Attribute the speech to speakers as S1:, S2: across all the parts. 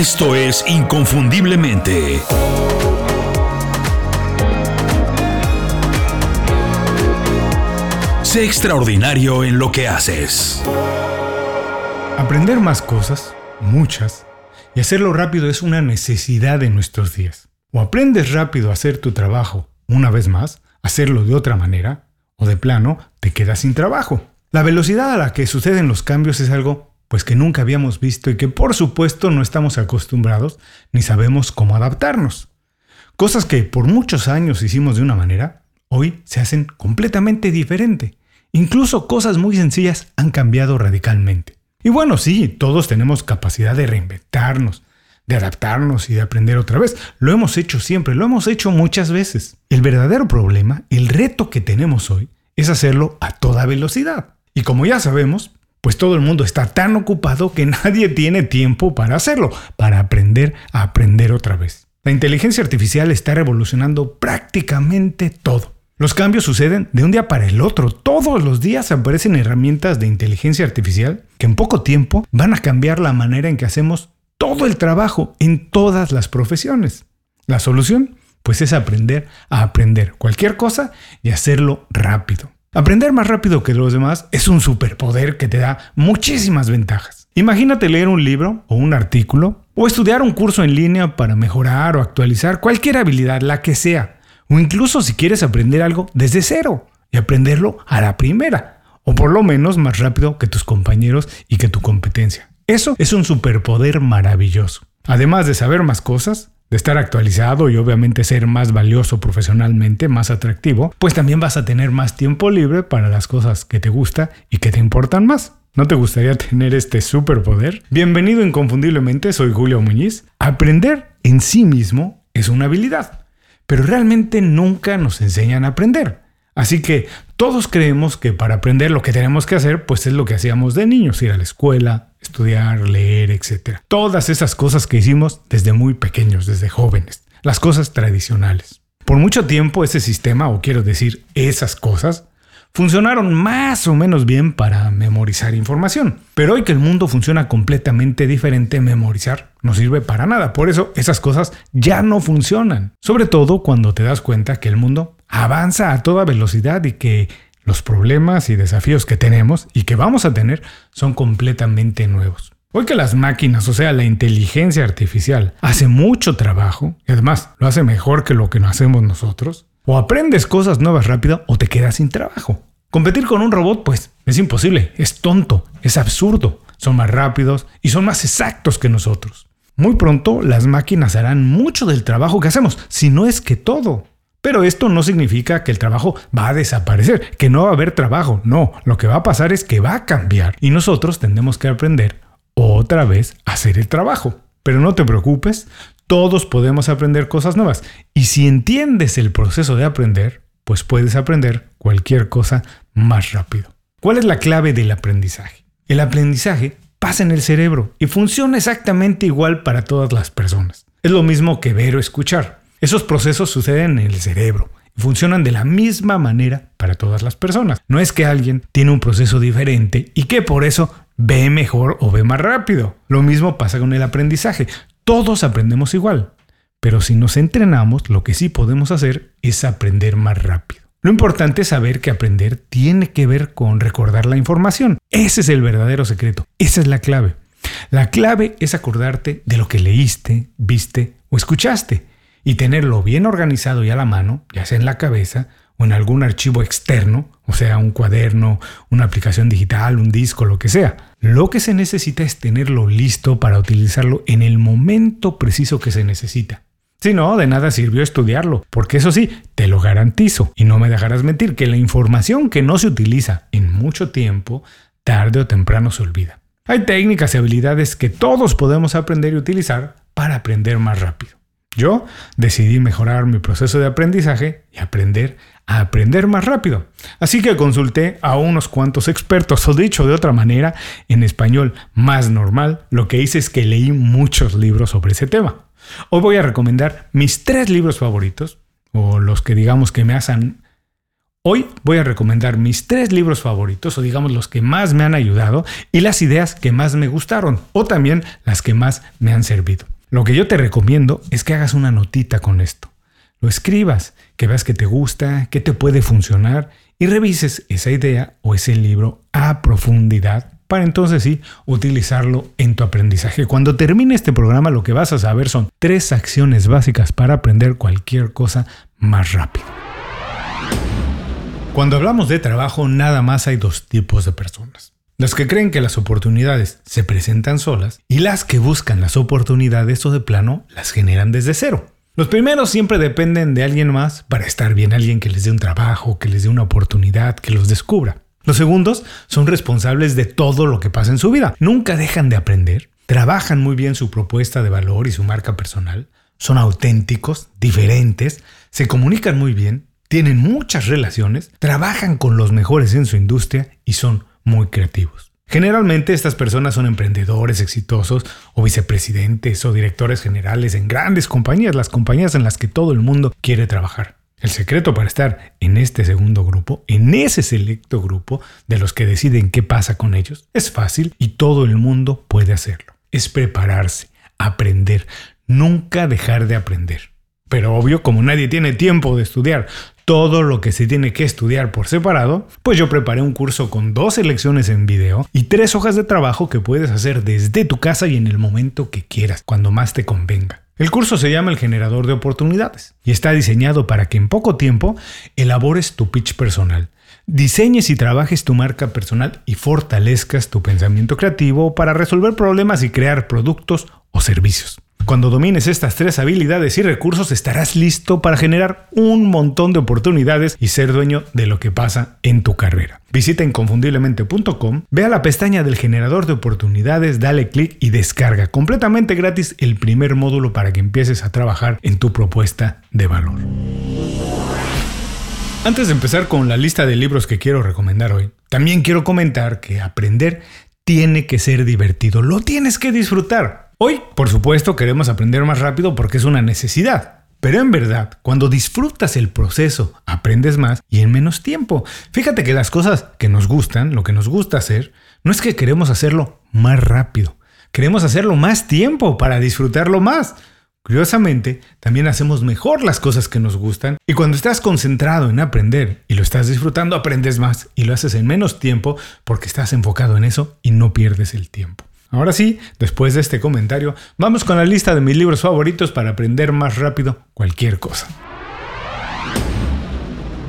S1: Esto es Inconfundiblemente. Sé extraordinario en lo que haces.
S2: Aprender más cosas, muchas, y hacerlo rápido es una necesidad de nuestros días. O aprendes rápido a hacer tu trabajo una vez más, hacerlo de otra manera, o de plano te quedas sin trabajo. La velocidad a la que suceden los cambios es algo pues que nunca habíamos visto y que por supuesto no estamos acostumbrados ni sabemos cómo adaptarnos. Cosas que por muchos años hicimos de una manera, hoy se hacen completamente diferente. Incluso cosas muy sencillas han cambiado radicalmente. Y bueno, sí, todos tenemos capacidad de reinventarnos, de adaptarnos y de aprender otra vez. Lo hemos hecho siempre, lo hemos hecho muchas veces. El verdadero problema, el reto que tenemos hoy, es hacerlo a toda velocidad. Y como ya sabemos, pues todo el mundo está tan ocupado que nadie tiene tiempo para hacerlo, para aprender a aprender otra vez. La inteligencia artificial está revolucionando prácticamente todo. Los cambios suceden de un día para el otro. Todos los días aparecen herramientas de inteligencia artificial que en poco tiempo van a cambiar la manera en que hacemos todo el trabajo en todas las profesiones. La solución, pues es aprender a aprender cualquier cosa y hacerlo rápido. Aprender más rápido que los demás es un superpoder que te da muchísimas ventajas. Imagínate leer un libro o un artículo o estudiar un curso en línea para mejorar o actualizar cualquier habilidad, la que sea o incluso si quieres aprender algo desde cero y aprenderlo a la primera, o por lo menos más rápido que tus compañeros y que tu competencia. Eso es un superpoder maravilloso. Además de saber más cosas, de estar actualizado y obviamente ser más valioso profesionalmente, más atractivo, pues también vas a tener más tiempo libre para las cosas que te gusta y que te importan más. ¿No te gustaría tener este superpoder? Bienvenido inconfundiblemente, soy Julio Muñiz. Aprender en sí mismo es una habilidad pero realmente nunca nos enseñan a aprender. Así que todos creemos que para aprender lo que tenemos que hacer, pues es lo que hacíamos de niños, ir a la escuela, estudiar, leer, etc. Todas esas cosas que hicimos desde muy pequeños, desde jóvenes, las cosas tradicionales. Por mucho tiempo ese sistema, o quiero decir esas cosas, funcionaron más o menos bien para memorizar información. Pero hoy que el mundo funciona completamente diferente, memorizar no sirve para nada. Por eso esas cosas ya no funcionan. Sobre todo cuando te das cuenta que el mundo avanza a toda velocidad y que los problemas y desafíos que tenemos y que vamos a tener son completamente nuevos. Hoy que las máquinas, o sea, la inteligencia artificial, hace mucho trabajo, y además lo hace mejor que lo que hacemos nosotros, o aprendes cosas nuevas rápido o te quedas sin trabajo. Competir con un robot, pues, es imposible, es tonto, es absurdo. Son más rápidos y son más exactos que nosotros. Muy pronto las máquinas harán mucho del trabajo que hacemos, si no es que todo. Pero esto no significa que el trabajo va a desaparecer, que no va a haber trabajo. No, lo que va a pasar es que va a cambiar y nosotros tendremos que aprender otra vez a hacer el trabajo. Pero no te preocupes, todos podemos aprender cosas nuevas. Y si entiendes el proceso de aprender, pues puedes aprender cualquier cosa más rápido. ¿Cuál es la clave del aprendizaje? El aprendizaje pasa en el cerebro y funciona exactamente igual para todas las personas. Es lo mismo que ver o escuchar. Esos procesos suceden en el cerebro y funcionan de la misma manera para todas las personas. No es que alguien tiene un proceso diferente y que por eso ve mejor o ve más rápido. Lo mismo pasa con el aprendizaje. Todos aprendemos igual, pero si nos entrenamos, lo que sí podemos hacer es aprender más rápido. Lo importante es saber que aprender tiene que ver con recordar la información. Ese es el verdadero secreto, esa es la clave. La clave es acordarte de lo que leíste, viste o escuchaste y tenerlo bien organizado y a la mano, ya sea en la cabeza o en algún archivo externo, o sea, un cuaderno, una aplicación digital, un disco, lo que sea. Lo que se necesita es tenerlo listo para utilizarlo en el momento preciso que se necesita. Si no, de nada sirvió estudiarlo, porque eso sí, te lo garantizo, y no me dejarás mentir, que la información que no se utiliza en mucho tiempo, tarde o temprano se olvida. Hay técnicas y habilidades que todos podemos aprender y utilizar para aprender más rápido. Yo decidí mejorar mi proceso de aprendizaje y aprender a aprender más rápido. Así que consulté a unos cuantos expertos, o dicho de otra manera, en español más normal, lo que hice es que leí muchos libros sobre ese tema. Hoy voy a recomendar mis tres libros favoritos, o los que digamos que me hacen... Hoy voy a recomendar mis tres libros favoritos, o digamos los que más me han ayudado, y las ideas que más me gustaron, o también las que más me han servido. Lo que yo te recomiendo es que hagas una notita con esto. Lo escribas, que veas que te gusta, que te puede funcionar y revises esa idea o ese libro a profundidad para entonces sí utilizarlo en tu aprendizaje. Cuando termine este programa lo que vas a saber son tres acciones básicas para aprender cualquier cosa más rápido. Cuando hablamos de trabajo nada más hay dos tipos de personas. Las que creen que las oportunidades se presentan solas y las que buscan las oportunidades o de plano las generan desde cero. Los primeros siempre dependen de alguien más para estar bien, alguien que les dé un trabajo, que les dé una oportunidad, que los descubra. Los segundos son responsables de todo lo que pasa en su vida. Nunca dejan de aprender, trabajan muy bien su propuesta de valor y su marca personal, son auténticos, diferentes, se comunican muy bien, tienen muchas relaciones, trabajan con los mejores en su industria y son muy creativos. Generalmente estas personas son emprendedores exitosos o vicepresidentes o directores generales en grandes compañías, las compañías en las que todo el mundo quiere trabajar. El secreto para estar en este segundo grupo, en ese selecto grupo de los que deciden qué pasa con ellos, es fácil y todo el mundo puede hacerlo. Es prepararse, aprender, nunca dejar de aprender. Pero obvio, como nadie tiene tiempo de estudiar todo lo que se tiene que estudiar por separado, pues yo preparé un curso con dos lecciones en video y tres hojas de trabajo que puedes hacer desde tu casa y en el momento que quieras, cuando más te convenga. El curso se llama El generador de oportunidades y está diseñado para que en poco tiempo elabores tu pitch personal, diseñes y trabajes tu marca personal y fortalezcas tu pensamiento creativo para resolver problemas y crear productos o servicios. Cuando domines estas tres habilidades y recursos estarás listo para generar un montón de oportunidades y ser dueño de lo que pasa en tu carrera. Visita inconfundiblemente.com, ve a la pestaña del generador de oportunidades, dale clic y descarga completamente gratis el primer módulo para que empieces a trabajar en tu propuesta de valor. Antes de empezar con la lista de libros que quiero recomendar hoy, también quiero comentar que aprender tiene que ser divertido, lo tienes que disfrutar. Hoy, por supuesto, queremos aprender más rápido porque es una necesidad. Pero en verdad, cuando disfrutas el proceso, aprendes más y en menos tiempo. Fíjate que las cosas que nos gustan, lo que nos gusta hacer, no es que queremos hacerlo más rápido. Queremos hacerlo más tiempo para disfrutarlo más. Curiosamente, también hacemos mejor las cosas que nos gustan y cuando estás concentrado en aprender y lo estás disfrutando, aprendes más y lo haces en menos tiempo porque estás enfocado en eso y no pierdes el tiempo. Ahora sí, después de este comentario, vamos con la lista de mis libros favoritos para aprender más rápido cualquier cosa.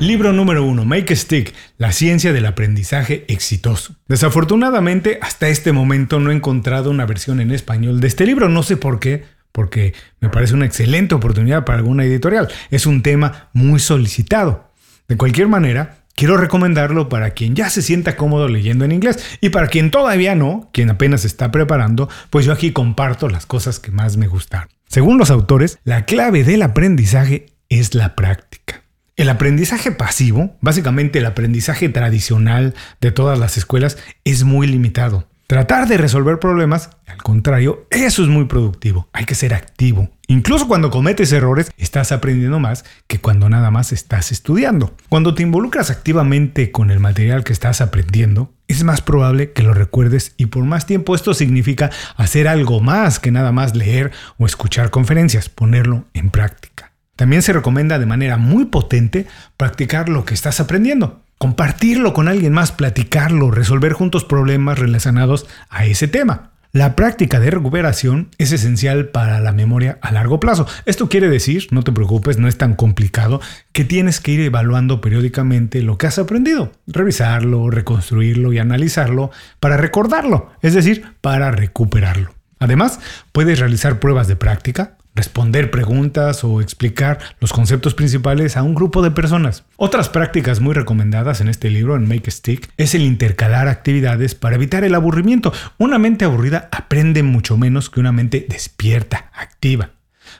S2: Libro número 1, Make a Stick, la ciencia del aprendizaje exitoso. Desafortunadamente, hasta este momento no he encontrado una versión en español de este libro, no sé por qué, porque me parece una excelente oportunidad para alguna editorial. Es un tema muy solicitado. De cualquier manera, Quiero recomendarlo para quien ya se sienta cómodo leyendo en inglés y para quien todavía no, quien apenas está preparando, pues yo aquí comparto las cosas que más me gustaron. Según los autores, la clave del aprendizaje es la práctica. El aprendizaje pasivo, básicamente el aprendizaje tradicional de todas las escuelas, es muy limitado. Tratar de resolver problemas, al contrario, eso es muy productivo. Hay que ser activo. Incluso cuando cometes errores, estás aprendiendo más que cuando nada más estás estudiando. Cuando te involucras activamente con el material que estás aprendiendo, es más probable que lo recuerdes y por más tiempo esto significa hacer algo más que nada más leer o escuchar conferencias, ponerlo en práctica. También se recomienda de manera muy potente practicar lo que estás aprendiendo compartirlo con alguien más, platicarlo, resolver juntos problemas relacionados a ese tema. La práctica de recuperación es esencial para la memoria a largo plazo. Esto quiere decir, no te preocupes, no es tan complicado, que tienes que ir evaluando periódicamente lo que has aprendido, revisarlo, reconstruirlo y analizarlo para recordarlo, es decir, para recuperarlo. Además, puedes realizar pruebas de práctica, responder preguntas o explicar los conceptos principales a un grupo de personas. Otras prácticas muy recomendadas en este libro, en Make a Stick, es el intercalar actividades para evitar el aburrimiento. Una mente aburrida aprende mucho menos que una mente despierta, activa.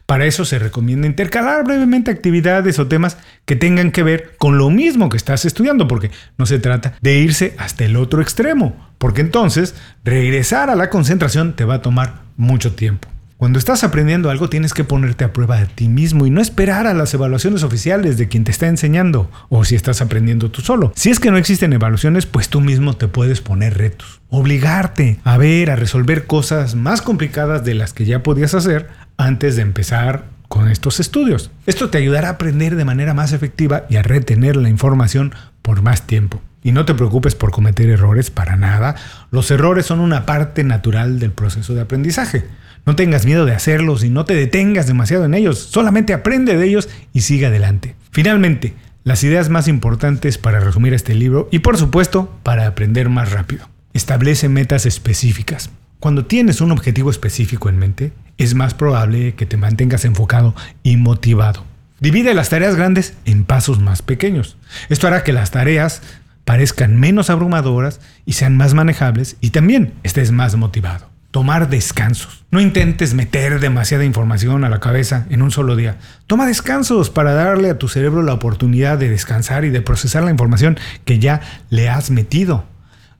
S2: Para eso se recomienda intercalar brevemente actividades o temas que tengan que ver con lo mismo que estás estudiando, porque no se trata de irse hasta el otro extremo, porque entonces regresar a la concentración te va a tomar mucho tiempo. Cuando estás aprendiendo algo tienes que ponerte a prueba de ti mismo y no esperar a las evaluaciones oficiales de quien te está enseñando o si estás aprendiendo tú solo. Si es que no existen evaluaciones, pues tú mismo te puedes poner retos. Obligarte a ver, a resolver cosas más complicadas de las que ya podías hacer antes de empezar con estos estudios. Esto te ayudará a aprender de manera más efectiva y a retener la información por más tiempo. Y no te preocupes por cometer errores para nada. Los errores son una parte natural del proceso de aprendizaje. No tengas miedo de hacerlos y no te detengas demasiado en ellos. Solamente aprende de ellos y sigue adelante. Finalmente, las ideas más importantes para resumir este libro y por supuesto para aprender más rápido. Establece metas específicas. Cuando tienes un objetivo específico en mente, es más probable que te mantengas enfocado y motivado. Divide las tareas grandes en pasos más pequeños. Esto hará que las tareas parezcan menos abrumadoras y sean más manejables y también estés más motivado. Tomar descansos. No intentes meter demasiada información a la cabeza en un solo día. Toma descansos para darle a tu cerebro la oportunidad de descansar y de procesar la información que ya le has metido.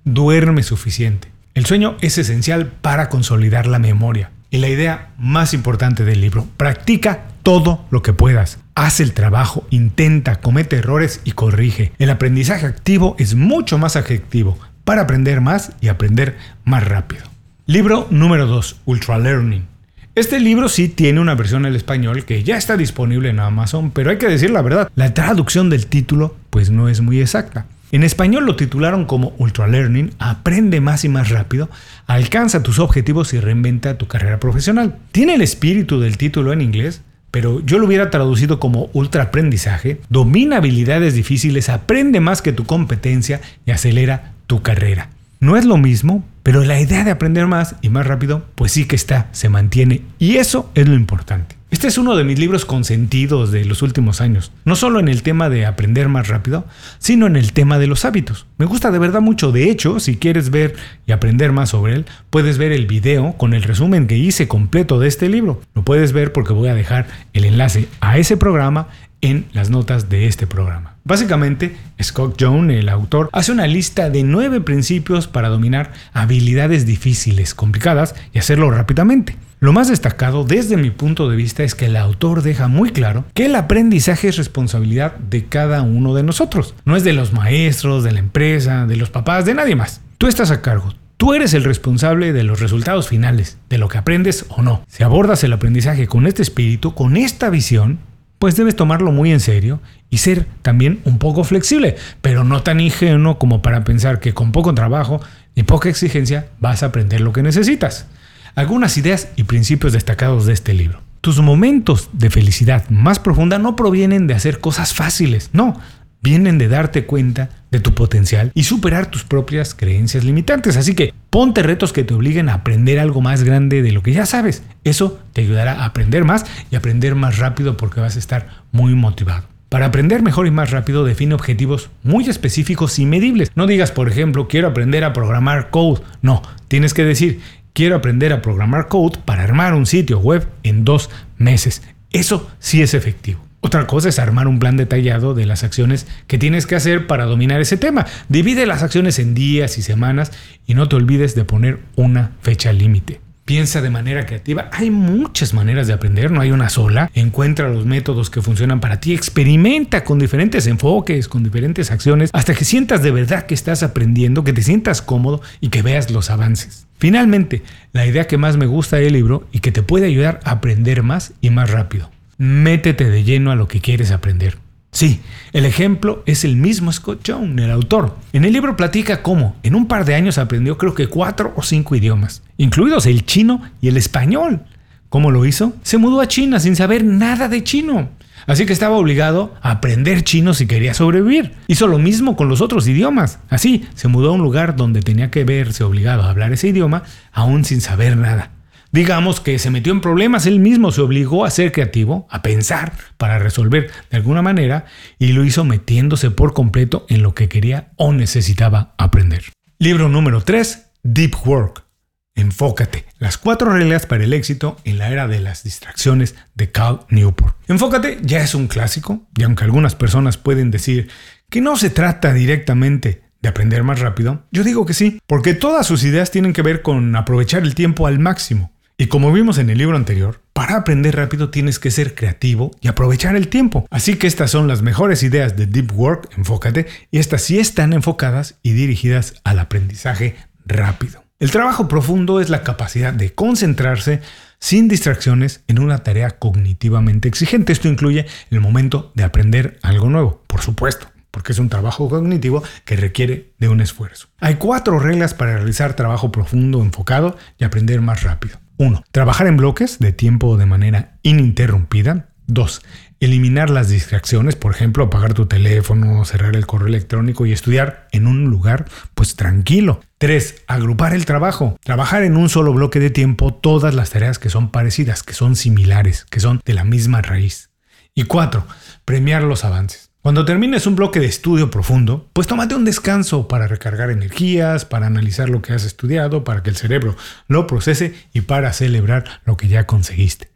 S2: Duerme suficiente. El sueño es esencial para consolidar la memoria. Y la idea más importante del libro, practica todo lo que puedas. Haz el trabajo, intenta, comete errores y corrige. El aprendizaje activo es mucho más efectivo para aprender más y aprender más rápido. Libro número 2, Ultra Learning. Este libro sí tiene una versión en español que ya está disponible en Amazon, pero hay que decir la verdad, la traducción del título pues no es muy exacta. En español lo titularon como Ultra Learning, aprende más y más rápido, alcanza tus objetivos y reinventa tu carrera profesional. Tiene el espíritu del título en inglés, pero yo lo hubiera traducido como ultra aprendizaje, domina habilidades difíciles, aprende más que tu competencia y acelera tu carrera. No es lo mismo, pero la idea de aprender más y más rápido, pues sí que está, se mantiene y eso es lo importante. Este es uno de mis libros consentidos de los últimos años, no solo en el tema de aprender más rápido, sino en el tema de los hábitos. Me gusta de verdad mucho, de hecho, si quieres ver y aprender más sobre él, puedes ver el video con el resumen que hice completo de este libro. Lo puedes ver porque voy a dejar el enlace a ese programa en las notas de este programa. Básicamente, Scott Jones, el autor, hace una lista de nueve principios para dominar habilidades difíciles, complicadas y hacerlo rápidamente. Lo más destacado desde mi punto de vista es que el autor deja muy claro que el aprendizaje es responsabilidad de cada uno de nosotros. No es de los maestros, de la empresa, de los papás, de nadie más. Tú estás a cargo. Tú eres el responsable de los resultados finales, de lo que aprendes o no. Si abordas el aprendizaje con este espíritu, con esta visión, pues debes tomarlo muy en serio y ser también un poco flexible, pero no tan ingenuo como para pensar que con poco trabajo y poca exigencia vas a aprender lo que necesitas algunas ideas y principios destacados de este libro. Tus momentos de felicidad más profunda no provienen de hacer cosas fáciles, no, vienen de darte cuenta de tu potencial y superar tus propias creencias limitantes. Así que ponte retos que te obliguen a aprender algo más grande de lo que ya sabes. Eso te ayudará a aprender más y aprender más rápido porque vas a estar muy motivado. Para aprender mejor y más rápido, define objetivos muy específicos y medibles. No digas, por ejemplo, quiero aprender a programar code. No, tienes que decir, quiero aprender a programar code para armar un sitio web en dos meses. Eso sí es efectivo. Otra cosa es armar un plan detallado de las acciones que tienes que hacer para dominar ese tema. Divide las acciones en días y semanas y no te olvides de poner una fecha límite. Piensa de manera creativa. Hay muchas maneras de aprender, no hay una sola. Encuentra los métodos que funcionan para ti. Experimenta con diferentes enfoques, con diferentes acciones, hasta que sientas de verdad que estás aprendiendo, que te sientas cómodo y que veas los avances. Finalmente, la idea que más me gusta del libro y que te puede ayudar a aprender más y más rápido. Métete de lleno a lo que quieres aprender. Sí, el ejemplo es el mismo Scott Jones, el autor. En el libro platica cómo en un par de años aprendió creo que cuatro o cinco idiomas, incluidos el chino y el español. ¿Cómo lo hizo? Se mudó a China sin saber nada de chino. Así que estaba obligado a aprender chino si quería sobrevivir. Hizo lo mismo con los otros idiomas. Así, se mudó a un lugar donde tenía que verse obligado a hablar ese idioma aún sin saber nada. Digamos que se metió en problemas él mismo, se obligó a ser creativo, a pensar para resolver de alguna manera y lo hizo metiéndose por completo en lo que quería o necesitaba aprender. Libro número 3, Deep Work. Enfócate. Las cuatro reglas para el éxito en la era de las distracciones de Cal Newport. Enfócate ya es un clásico y aunque algunas personas pueden decir que no se trata directamente de aprender más rápido, yo digo que sí, porque todas sus ideas tienen que ver con aprovechar el tiempo al máximo. Y como vimos en el libro anterior, para aprender rápido tienes que ser creativo y aprovechar el tiempo. Así que estas son las mejores ideas de Deep Work, enfócate, y estas sí están enfocadas y dirigidas al aprendizaje rápido. El trabajo profundo es la capacidad de concentrarse sin distracciones en una tarea cognitivamente exigente. Esto incluye el momento de aprender algo nuevo, por supuesto, porque es un trabajo cognitivo que requiere de un esfuerzo. Hay cuatro reglas para realizar trabajo profundo, enfocado y aprender más rápido. 1. Trabajar en bloques de tiempo de manera ininterrumpida. 2. Eliminar las distracciones, por ejemplo, apagar tu teléfono, cerrar el correo electrónico y estudiar en un lugar pues tranquilo. 3. Agrupar el trabajo. Trabajar en un solo bloque de tiempo todas las tareas que son parecidas, que son similares, que son de la misma raíz. Y 4. Premiar los avances. Cuando termines un bloque de estudio profundo, pues tómate un descanso para recargar energías, para analizar lo que has estudiado, para que el cerebro lo procese y para celebrar lo que ya conseguiste.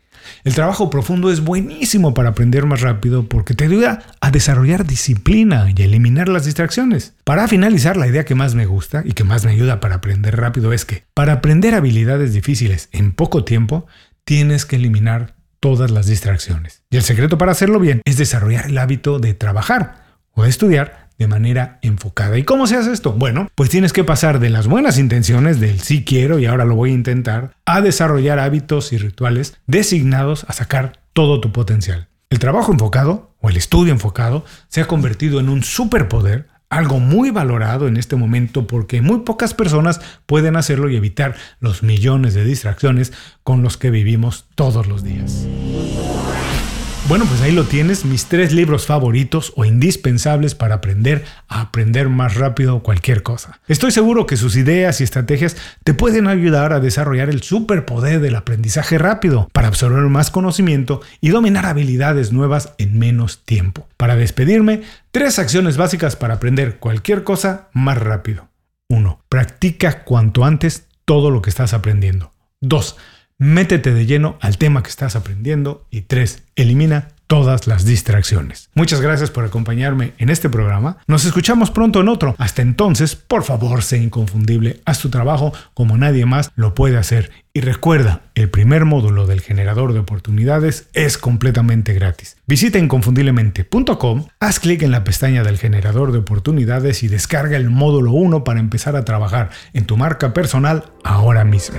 S2: El trabajo profundo es buenísimo para aprender más rápido porque te ayuda a desarrollar disciplina y a eliminar las distracciones. Para finalizar, la idea que más me gusta y que más me ayuda para aprender rápido es que para aprender habilidades difíciles en poco tiempo, tienes que eliminar todas las distracciones. Y el secreto para hacerlo bien es desarrollar el hábito de trabajar o de estudiar de manera enfocada. ¿Y cómo se hace esto? Bueno, pues tienes que pasar de las buenas intenciones del sí quiero y ahora lo voy a intentar a desarrollar hábitos y rituales designados a sacar todo tu potencial. El trabajo enfocado o el estudio enfocado se ha convertido en un superpoder, algo muy valorado en este momento porque muy pocas personas pueden hacerlo y evitar los millones de distracciones con los que vivimos todos los días. Bueno, pues ahí lo tienes, mis tres libros favoritos o indispensables para aprender a aprender más rápido cualquier cosa. Estoy seguro que sus ideas y estrategias te pueden ayudar a desarrollar el superpoder del aprendizaje rápido, para absorber más conocimiento y dominar habilidades nuevas en menos tiempo. Para despedirme, tres acciones básicas para aprender cualquier cosa más rápido. 1. Practica cuanto antes todo lo que estás aprendiendo. 2 métete de lleno al tema que estás aprendiendo y tres, elimina todas las distracciones. Muchas gracias por acompañarme en este programa. Nos escuchamos pronto en otro. Hasta entonces, por favor, sé inconfundible. Haz tu trabajo como nadie más lo puede hacer. Y recuerda, el primer módulo del generador de oportunidades es completamente gratis. Visita inconfundiblemente.com, haz clic en la pestaña del generador de oportunidades y descarga el módulo 1 para empezar a trabajar en tu marca personal ahora mismo.